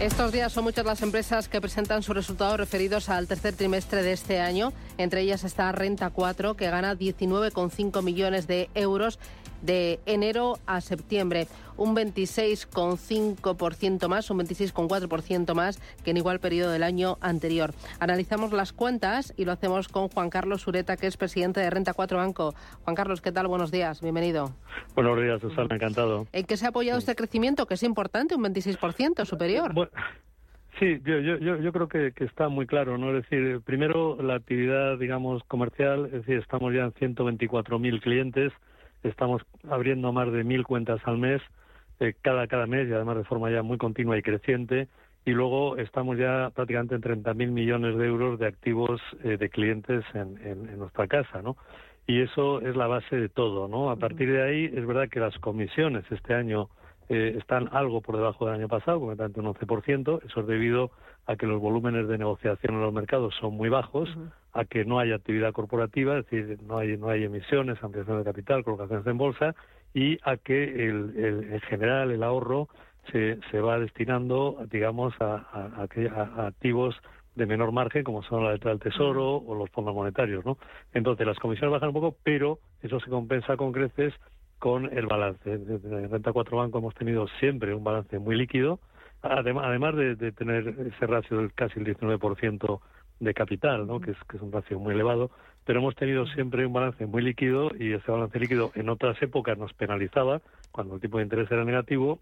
Estos días son muchas las empresas que presentan sus resultados referidos al tercer trimestre de este año. Entre ellas está Renta 4, que gana 19,5 millones de euros de enero a septiembre, un 26,5% más, un 26,4% más que en igual periodo del año anterior. Analizamos las cuentas y lo hacemos con Juan Carlos Sureta, que es presidente de Renta 4 Banco. Juan Carlos, ¿qué tal? Buenos días, bienvenido. Buenos días, Susana, encantado. ¿En qué se ha apoyado este crecimiento, que es importante, un 26% superior? Sí, yo, yo, yo creo que, que, está muy claro, ¿no? Es decir, primero la actividad, digamos, comercial, es decir, estamos ya en 124.000 clientes, estamos abriendo más de mil cuentas al mes, eh, cada, cada mes y además de forma ya muy continua y creciente. Y luego estamos ya prácticamente en 30.000 millones de euros de activos eh, de clientes en, en, nuestra casa, ¿no? Y eso es la base de todo, ¿no? A partir de ahí es verdad que las comisiones este año eh, están algo por debajo del año pasado, concretamente un 11%. Eso es debido a que los volúmenes de negociación en los mercados son muy bajos, a que no hay actividad corporativa, es decir, no hay, no hay emisiones, ampliación de capital, colocaciones en bolsa, y a que el, el, en general el ahorro se, se va destinando, digamos, a, a, activos de menor margen, como son la letra del Tesoro o los fondos monetarios, ¿no? Entonces, las comisiones bajan un poco, pero eso se compensa con creces con el balance. En Renta 4 Banco hemos tenido siempre un balance muy líquido, además de, de tener ese ratio del casi el 19% de capital, ¿no? que, es, que es un ratio muy elevado, pero hemos tenido siempre un balance muy líquido y ese balance líquido en otras épocas nos penalizaba cuando el tipo de interés era negativo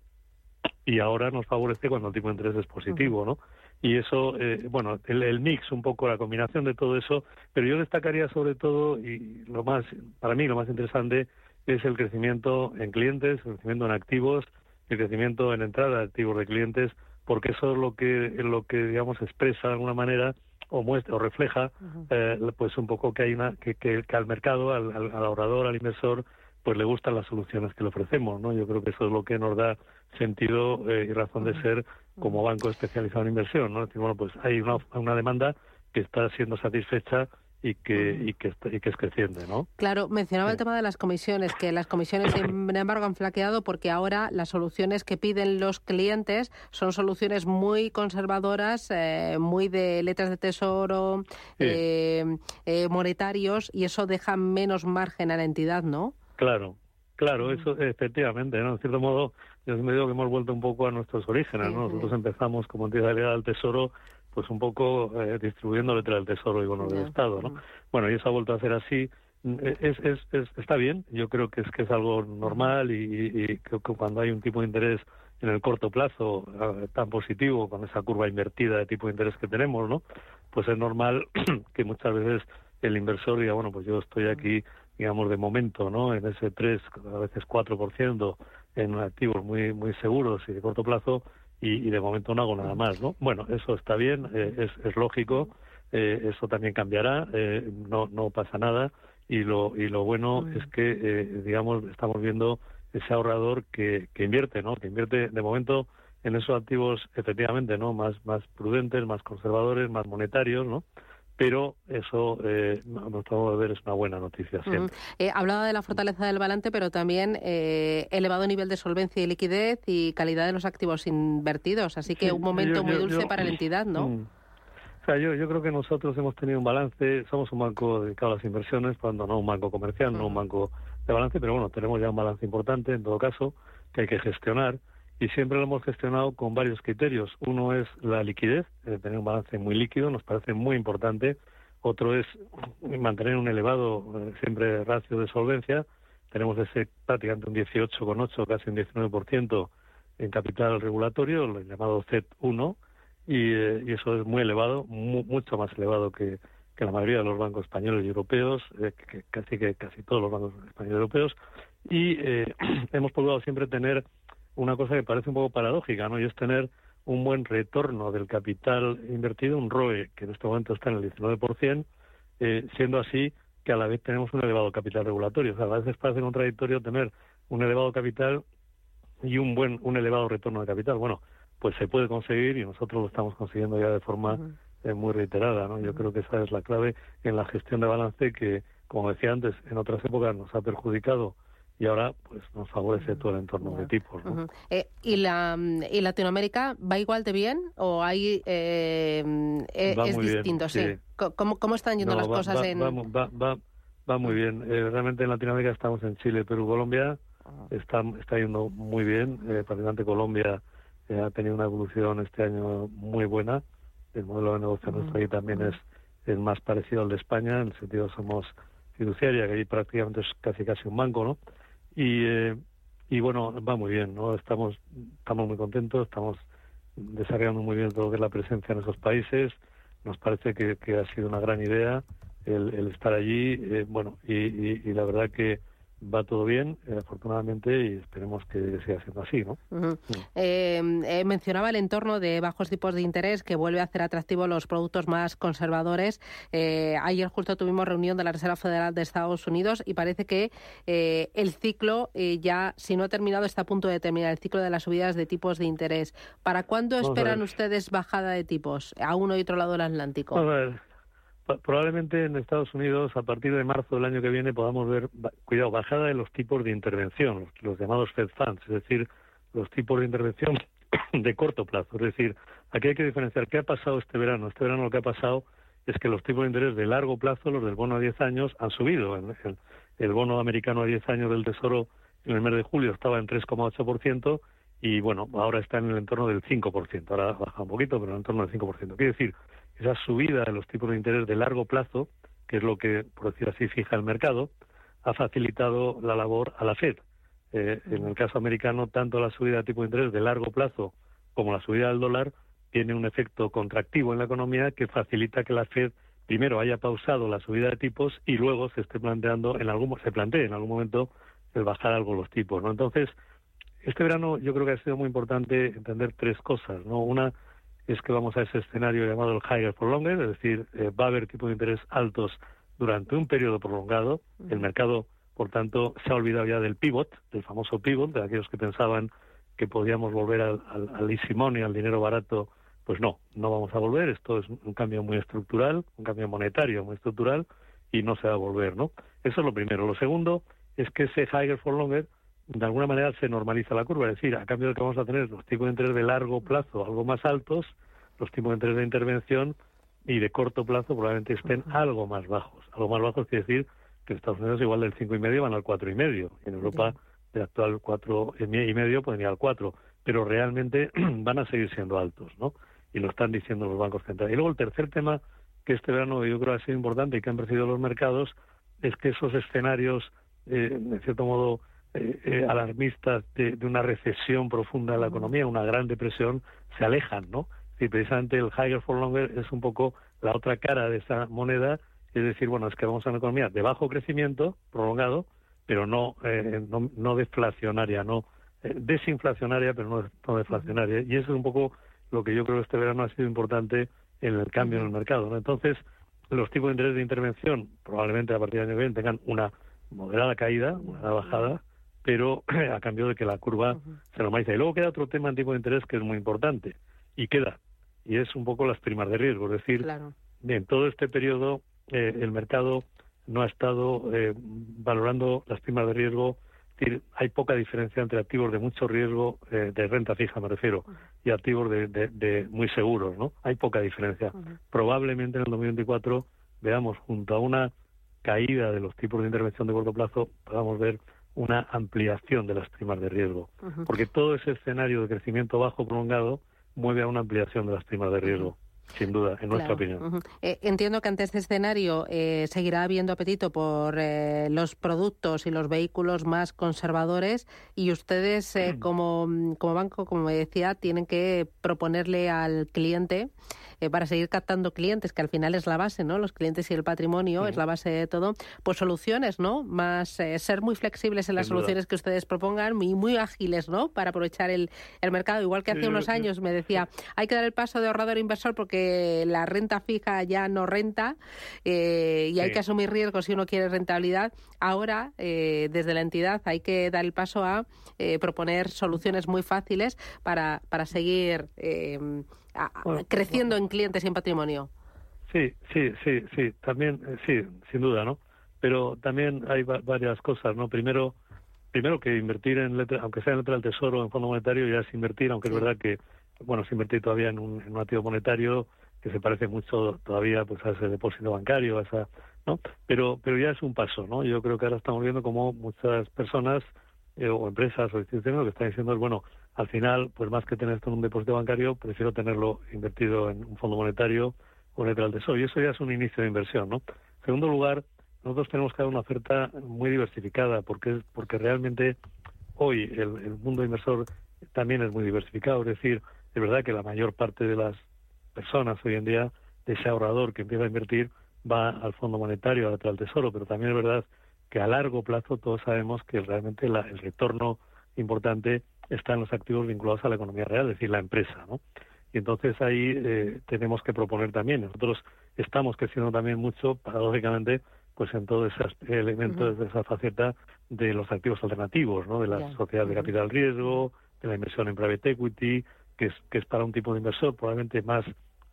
y ahora nos favorece cuando el tipo de interés es positivo, ¿no? Y eso, eh, bueno, el, el, mix, un poco la combinación de todo eso, pero yo destacaría sobre todo, y lo más, para mí lo más interesante es el crecimiento en clientes, el crecimiento en activos, el crecimiento en entrada de activos de clientes, porque eso es lo que, lo que digamos, expresa de alguna manera o muestra o refleja eh, pues un poco que hay una que, que, al mercado al, al, ahorrador al inversor pues le gustan las soluciones que le ofrecemos no yo creo que eso es lo que nos da sentido eh, y razón de ser como banco especializado en inversión no decir bueno pues hay una, una demanda que está siendo satisfecha y que, y que, y que es creciente, ¿no? Claro, mencionaba el tema de las comisiones, que las comisiones, sin embargo, han flaqueado porque ahora las soluciones que piden los clientes son soluciones muy conservadoras, eh, muy de letras de tesoro, eh, eh, monetarios, y eso deja menos margen a la entidad, ¿no? Claro, claro, eso efectivamente, ¿no? En cierto modo, yo me digo que hemos vuelto un poco a nuestros orígenes, ¿no? Nosotros empezamos como entidad legal del Tesoro pues un poco eh, distribuyendo letras del Tesoro y bonos del Estado, ¿no? Bueno, y eso ha vuelto a ser así. Mm, es, es, es, está bien, yo creo que es que es algo normal y, y, que, cuando hay un tipo de interés en el corto plazo eh, tan positivo, con esa curva invertida de tipo de interés que tenemos, ¿no? Pues es normal que muchas veces el inversor diga, bueno, pues yo estoy aquí, digamos, de momento, ¿no? En ese 3, a veces 4% en activos muy, muy seguros y de corto plazo, y, de momento no hago nada más, ¿no? Bueno, eso está bien, eh, es, es, lógico, eh, eso también cambiará, eh, no, no pasa nada y lo, y lo bueno es que, digamos, estamos viendo ese ahorrador que, que invierte, ¿no? Que invierte de momento en esos activos efectivamente, ¿no? Más, más prudentes, más conservadores, más monetarios, ¿no? Pero eso, eh, a nuestro modo de ver, es una buena noticia siempre. Eh, hablaba de la fortaleza del balance, pero también eh, elevado nivel de solvencia y liquidez y calidad de los activos invertidos, así que un momento muy dulce para la entidad, ¿no? Mm. O sea, yo, yo creo que nosotros hemos tenido un balance, somos un banco dedicado a las inversiones, cuando no un banco comercial, no un banco de balance, pero bueno, tenemos ya un balance importante en todo caso, que hay que gestionar y siempre lo hemos gestionado con varios criterios. Uno es la liquidez, eh, tener un balance muy líquido, nos parece muy importante. Otro es mantener un elevado eh, siempre ratio de solvencia. Tenemos ese prácticamente un 18,8, casi un 19% en capital regulatorio, el llamado Z1, y, eh, y eso es muy elevado, mucho más elevado que, que la mayoría de los bancos españoles y europeos, que, casi que casi todos los bancos españoles y europeos. Y hemos procurado siempre tener una cosa que parece un poco paradójica, ¿no? Y es tener un buen retorno del capital invertido, un ROE que en este momento está en el 19%, eh, siendo así que a la vez tenemos un elevado capital regulatorio. O sea, a veces parece contradictorio tener un elevado capital y un buen, un elevado retorno de capital. Bueno, pues se puede conseguir y nosotros lo estamos consiguiendo ya de forma eh, muy reiterada, ¿no? Yo creo que esa es la clave en la gestión de balance que, como decía antes, en otras épocas nos ha perjudicado y ahora pues nos favorece todo el entorno de tipos. Eh, ¿y, la, ¿Y Latinoamérica va igual de bien o hay eh, eh, es distinto? sí. ¿Cómo, ¿Cómo, están yendo las cosas va, en...? Va, va, va, muy bien. realmente en Latinoamérica estamos en Chile, Perú, Colombia. Ah. Está, está yendo muy bien. particularmente Colombia ha tenido una evolución este año muy buena. El modelo de negocio nuestro ahí también es, es más parecido al de España. En el sentido somos fiduciaria, que ahí prácticamente es casi casi un banco, ¿no? Y, eh, y bueno, va muy bien, ¿no? Estamos, estamos muy contentos, estamos desarrollando muy bien todo lo que es la presencia en esos países. Nos parece que, que ha sido una gran idea el, el estar allí, eh, bueno, y, y la verdad que va todo bien, eh, afortunadamente, y esperemos que siga siendo así, ¿no? Eh, eh, mencionaba el entorno de bajos tipos de interés que vuelve a hacer atractivo los productos más conservadores. ayer justo tuvimos reunión de la Reserva Federal de Estados Unidos y parece que el ciclo ya, si no ha terminado, está a punto de terminar el ciclo de las subidas de tipos de interés. ¿Para cuándo esperan ustedes bajada de tipos a uno y otro lado del Atlántico? Probablemente en Estados Unidos a partir de marzo del año que viene podamos ver, cuidado, bajada de los tipos de intervención, los, llamados Fed Funds, es decir, los tipos de intervención de corto plazo. Es decir, aquí hay que diferenciar qué ha pasado este verano. Este verano lo que ha pasado es que los tipos de interés de largo plazo, los del bono a 10 años, han subido. El, el bono americano a 10 años del Tesoro en el mes de julio estaba en 3,8% y bueno, ahora está en el entorno del 5%. Ahora baja un poquito, pero en el entorno del 5%. Quiere decir esa subida de los tipos de interés de largo plazo, que es lo que, por decir así, fija el mercado, ha facilitado la labor a la Fed. Eh, en el caso americano, tanto la subida de tipo de interés de largo plazo como la subida del dólar tiene un efecto contractivo en la economía que facilita que la Fed primero haya pausado la subida de tipos y luego se esté planteando en algún se plantee en algún momento el bajar algo los tipos, ¿no? Entonces, este verano yo creo que ha sido muy importante entender tres cosas, ¿no? Una es que vamos a ese escenario llamado el higher for longer, es decir, eh, va a haber tipos de interés altos durante un periodo prolongado. El mercado, por tanto, se ha olvidado ya del pivot, del famoso pivot, de aquellos que pensaban que podíamos volver al, al, easy money, al dinero barato. Pues no, no vamos a volver. Esto es un cambio muy estructural, un cambio monetario muy estructural y no se va a volver, ¿no? Eso es lo primero. Lo segundo es que ese higher for longer de alguna manera se normaliza la curva, es decir, a cambio de que vamos a tener los tipos de interés de largo plazo algo más altos, los tipos de interés de intervención y de corto plazo probablemente estén algo más bajos. Algo más bajos quiere decir que en Estados Unidos igual del cinco y medio van al cuatro y medio, y en Europa del actual cuatro y medio pueden ir al cuatro, pero realmente van a seguir siendo altos, ¿no? Y lo están diciendo los bancos centrales. Y luego el tercer tema que este verano yo creo ha sido importante y que han percibido los mercados es que esos escenarios, eh, de cierto modo, eh, eh, alarmistas de, una recesión profunda en la economía, una gran depresión, se alejan, ¿no? Y precisamente el higher for longer es un poco la otra cara de esa moneda, es decir, bueno, es que vamos a una economía de bajo crecimiento prolongado, pero no, eh, no, deflacionaria, no desinflacionaria, pero no, no, deflacionaria. Y eso es un poco lo que yo creo que este verano ha sido importante en el cambio en el mercado. ¿no? Entonces, los tipos de interés de intervención probablemente a partir del año que viene tengan una moderada caída, una bajada, pero a cambio de que la curva se normaliza. Y luego queda otro tema en tipo de interés que es muy importante, y queda, y es un poco las primas de riesgo. Es decir, en todo este periodo eh, el mercado no ha estado eh, valorando las primas de riesgo. Es decir, hay poca diferencia entre activos de mucho riesgo, eh, de renta fija me refiero, y activos de, de, muy seguros, ¿no? Hay poca diferencia. Probablemente en el 2024 veamos junto a una caída de los tipos de intervención de corto plazo, podamos ver una ampliación de las primas de riesgo, porque todo ese escenario de crecimiento bajo prolongado mueve a una ampliación de las primas de riesgo. Sin duda, en nuestra opinión. Eh, entiendo que ante este escenario eh, seguirá habiendo apetito por eh, los productos y los vehículos más conservadores y ustedes como, como banco, como decía, tienen que proponerle al cliente para seguir captando clientes, que al final es la base, ¿no? Los clientes y el patrimonio es la base de todo. Pues soluciones, ¿no? Más ser muy flexibles en las soluciones que ustedes propongan y muy ágiles, ¿no? Para aprovechar el, el mercado. Igual que hace unos años me decía, hay que dar el paso de ahorrador inversor porque la renta fija ya no renta eh, y hay que asumir riesgos si uno quiere rentabilidad. Ahora, eh, desde la entidad, hay que dar el paso a eh, proponer soluciones muy fáciles para, para seguir creciendo en clientes y en patrimonio. Sí, sí, sí, sí, también, sí, sin duda, ¿no? Pero también hay varias cosas, ¿no? Primero, primero que invertir en letra, aunque sea en letra del tesoro en fondo monetario ya es invertir, aunque es verdad que bueno es invertir todavía en un, en un activo monetario que se parece mucho todavía pues a ese depósito bancario, a esa, ¿no? Pero pero ya es un paso, ¿no? Yo creo que ahora estamos viendo como muchas personas eh, o empresas o instituciones lo que están diciendo es bueno, al final pues más que tener esto en un depósito bancario, prefiero tenerlo invertido en un fondo monetario o letra del tesoro y eso ya es un inicio de inversión, ¿no? En segundo lugar, nosotros tenemos que dar una oferta muy diversificada porque porque realmente hoy el, el mundo inversor también es muy diversificado, es decir, es verdad que la mayor parte de las personas hoy en día, de ese ahorrador que empieza a invertir, va al Fondo Monetario, al Tesoro, pero también es verdad que a largo plazo todos sabemos que realmente la, el retorno importante está en los activos vinculados a la economía real, es decir, la empresa, ¿no? Y entonces ahí eh, tenemos que proponer también. Nosotros estamos creciendo también mucho, paradójicamente, pues en todo ese elemento, de esa faceta de los activos alternativos, ¿no? De las sociedades de capital riesgo, de la inversión en private equity, que es, que es para un tipo de inversor probablemente más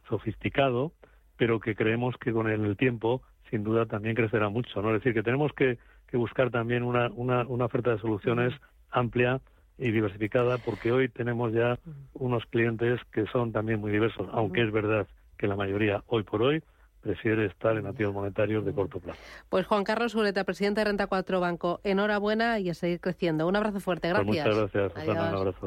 sofisticado, pero que creemos que con el tiempo, sin duda, también crecerá mucho. ¿no? Es decir, que tenemos que, que buscar también una, una, una oferta de soluciones amplia y diversificada, porque hoy tenemos ya unos clientes que son también muy diversos, aunque es verdad que la mayoría hoy por hoy prefiere estar en activos monetarios de corto plazo. Pues Juan Carlos Ureta, presidente de Renta 4 Banco, enhorabuena y a seguir creciendo. Un abrazo fuerte, pues gracias. muchas gracias, Susana, un abrazo.